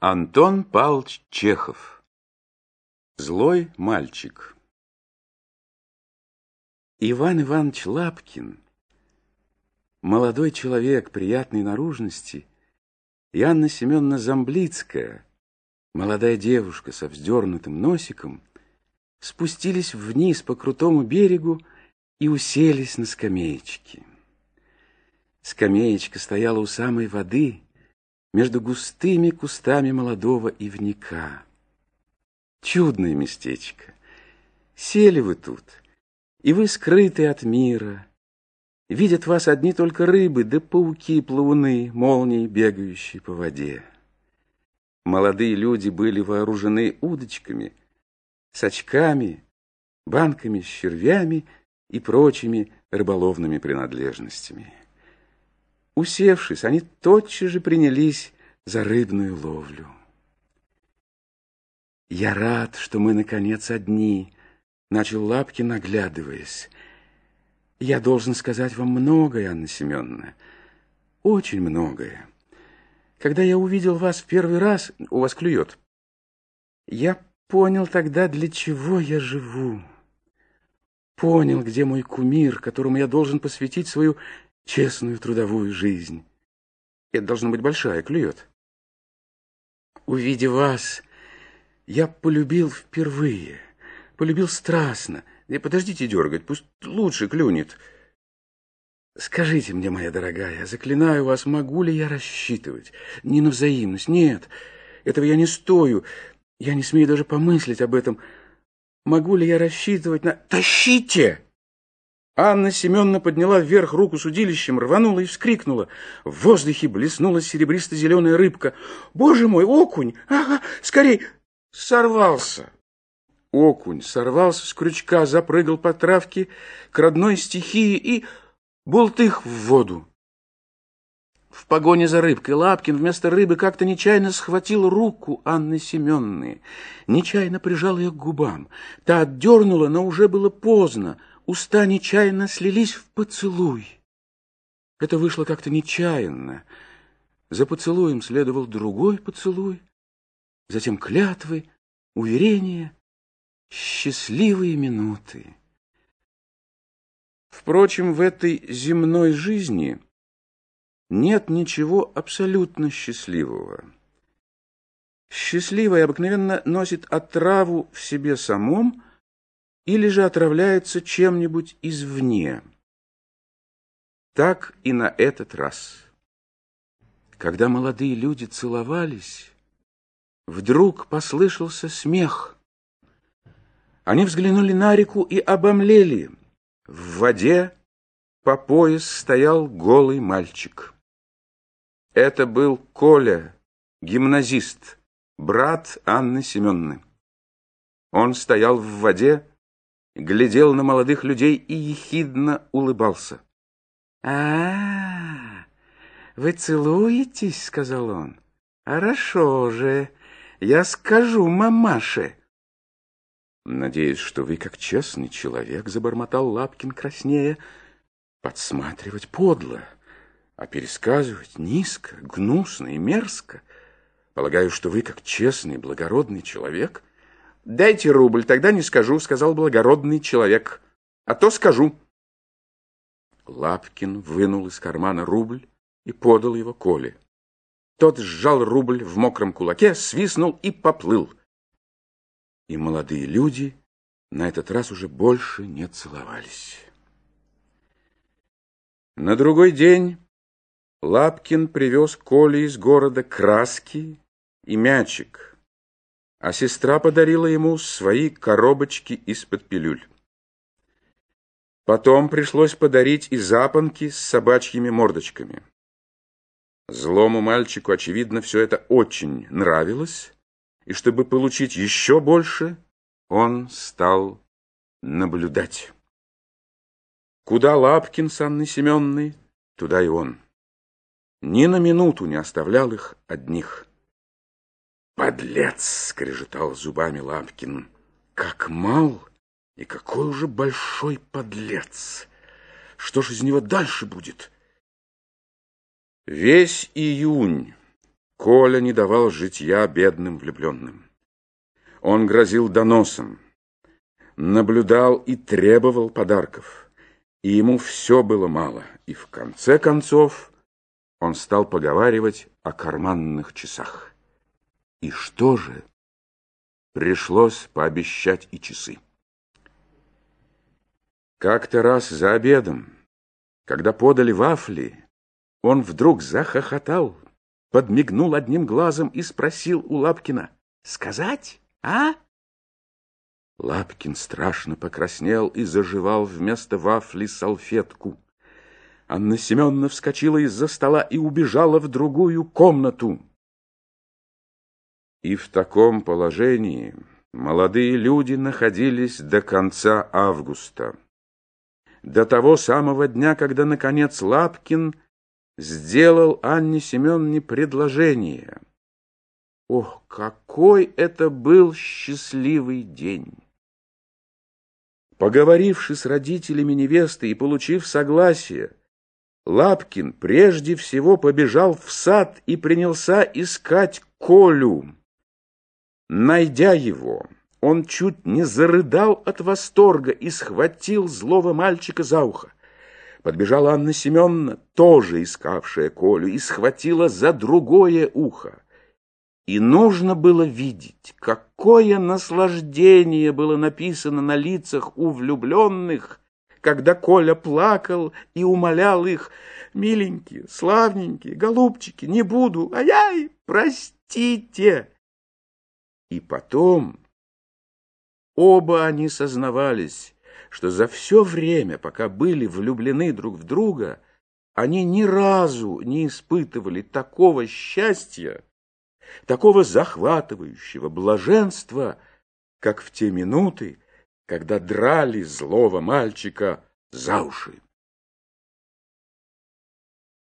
Антон Павлович Чехов. Злой мальчик. Иван Иванович Лапкин. Молодой человек приятной наружности. И Анна Семеновна Замблицкая, молодая девушка со вздернутым носиком, спустились вниз по крутому берегу и уселись на скамеечке. Скамеечка стояла у самой воды, между густыми кустами молодого ивника. Чудное местечко. Сели вы тут, и вы скрыты от мира. Видят вас одни только рыбы, да пауки-плавуны, молнии, бегающие по воде. Молодые люди были вооружены удочками, сачками, банками с червями и прочими рыболовными принадлежностями. Усевшись, они тотчас же принялись за рыбную ловлю. «Я рад, что мы, наконец, одни», — начал Лапки, наглядываясь. «Я должен сказать вам многое, Анна Семеновна, очень многое. Когда я увидел вас в первый раз, у вас клюет, я понял тогда, для чего я живу. Понял, где мой кумир, которому я должен посвятить свою честную трудовую жизнь. Это должно быть большая, клюет. Увидев вас, я полюбил впервые, полюбил страстно. И подождите дергать, пусть лучше клюнет. Скажите мне, моя дорогая, заклинаю вас, могу ли я рассчитывать? Не на взаимность, нет, этого я не стою. Я не смею даже помыслить об этом. Могу ли я рассчитывать на... Тащите! Анна Семеновна подняла вверх руку с удилищем, рванула и вскрикнула. В воздухе блеснула серебристо-зеленая рыбка. «Боже мой, окунь! Ага, скорей!» Сорвался. Окунь сорвался с крючка, запрыгал по травке к родной стихии и бултых в воду. В погоне за рыбкой Лапкин вместо рыбы как-то нечаянно схватил руку Анны Семенны. Нечаянно прижал ее к губам. Та отдернула, но уже было поздно уста нечаянно слились в поцелуй. Это вышло как-то нечаянно. За поцелуем следовал другой поцелуй, затем клятвы, уверения, счастливые минуты. Впрочем, в этой земной жизни нет ничего абсолютно счастливого. Счастливое обыкновенно носит отраву в себе самом, или же отравляется чем-нибудь извне. Так и на этот раз. Когда молодые люди целовались, вдруг послышался смех. Они взглянули на реку и обомлели. В воде по пояс стоял голый мальчик. Это был Коля, гимназист, брат Анны Семенны. Он стоял в воде, глядел на молодых людей и ехидно улыбался. а, -а, -а вы целуетесь?» — сказал он. «Хорошо же, я скажу мамаше». «Надеюсь, что вы, как честный человек, — забормотал Лапкин краснея, — подсматривать подло, а пересказывать низко, гнусно и мерзко. Полагаю, что вы, как честный, благородный человек, «Дайте рубль, тогда не скажу», — сказал благородный человек. «А то скажу». Лапкин вынул из кармана рубль и подал его Коле. Тот сжал рубль в мокром кулаке, свистнул и поплыл. И молодые люди на этот раз уже больше не целовались. На другой день Лапкин привез Коле из города краски и мячик — а сестра подарила ему свои коробочки из-под пилюль. Потом пришлось подарить и запонки с собачьими мордочками. Злому мальчику, очевидно, все это очень нравилось, и чтобы получить еще больше, он стал наблюдать. Куда Лапкин с Анной Семенной, туда и он. Ни на минуту не оставлял их одних. «Подлец!» — скрежетал зубами Лапкин. «Как мал и какой уже большой подлец! Что ж из него дальше будет?» Весь июнь Коля не давал житья бедным влюбленным. Он грозил доносом, наблюдал и требовал подарков, и ему все было мало, и в конце концов он стал поговаривать о карманных часах. И что же? Пришлось пообещать и часы. Как-то раз за обедом, когда подали вафли, он вдруг захохотал, подмигнул одним глазом и спросил у Лапкина, «Сказать, а?» Лапкин страшно покраснел и заживал вместо вафли салфетку. Анна Семеновна вскочила из-за стола и убежала в другую комнату. И в таком положении молодые люди находились до конца августа. До того самого дня, когда, наконец, Лапкин сделал Анне Семеновне предложение. Ох, какой это был счастливый день! Поговоривши с родителями невесты и получив согласие, Лапкин прежде всего побежал в сад и принялся искать Колю. Найдя его, он чуть не зарыдал от восторга и схватил злого мальчика за ухо. Подбежала Анна Семеновна, тоже искавшая Колю, и схватила за другое ухо. И нужно было видеть, какое наслаждение было написано на лицах у влюбленных, когда Коля плакал и умолял их, «Миленькие, славненькие, голубчики, не буду, ай-яй, простите!» И потом оба они сознавались, что за все время, пока были влюблены друг в друга, они ни разу не испытывали такого счастья, такого захватывающего блаженства, как в те минуты, когда драли злого мальчика за уши.